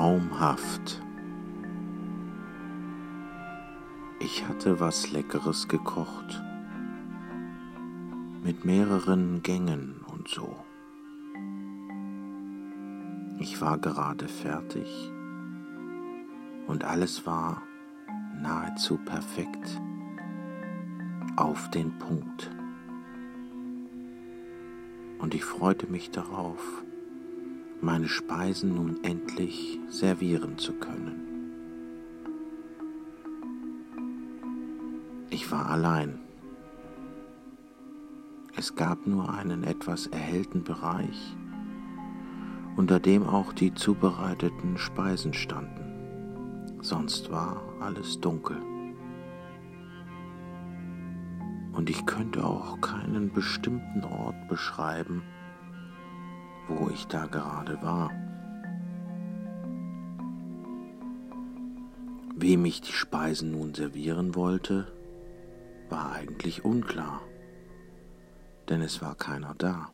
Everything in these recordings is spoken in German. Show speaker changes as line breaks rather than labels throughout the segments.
Traumhaft. Ich hatte was Leckeres gekocht. Mit mehreren Gängen und so. Ich war gerade fertig und alles war nahezu perfekt auf den Punkt. Und ich freute mich darauf, meine Speisen nun endlich servieren zu können. Ich war allein. Es gab nur einen etwas erhellten Bereich, unter dem auch die zubereiteten Speisen standen. Sonst war alles dunkel. Und ich könnte auch keinen bestimmten Ort beschreiben, wo ich da gerade war. Wem ich die Speisen nun servieren wollte, war eigentlich unklar, denn es war keiner da.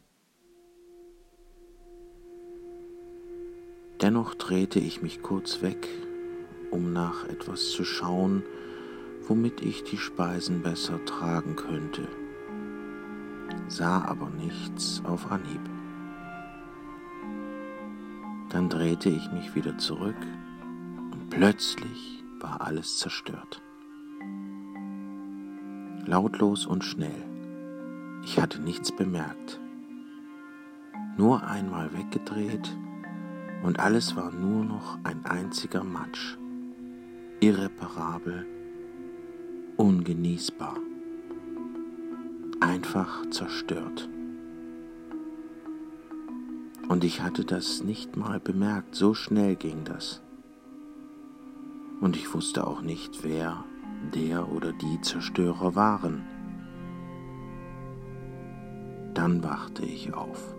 Dennoch drehte ich mich kurz weg, um nach etwas zu schauen, womit ich die Speisen besser tragen könnte, sah aber nichts auf Anhieb. Dann drehte ich mich wieder zurück und plötzlich war alles zerstört. Lautlos und schnell. Ich hatte nichts bemerkt. Nur einmal weggedreht und alles war nur noch ein einziger Matsch. Irreparabel, ungenießbar. Einfach zerstört. Und ich hatte das nicht mal bemerkt, so schnell ging das. Und ich wusste auch nicht, wer der oder die Zerstörer waren. Dann wachte ich auf.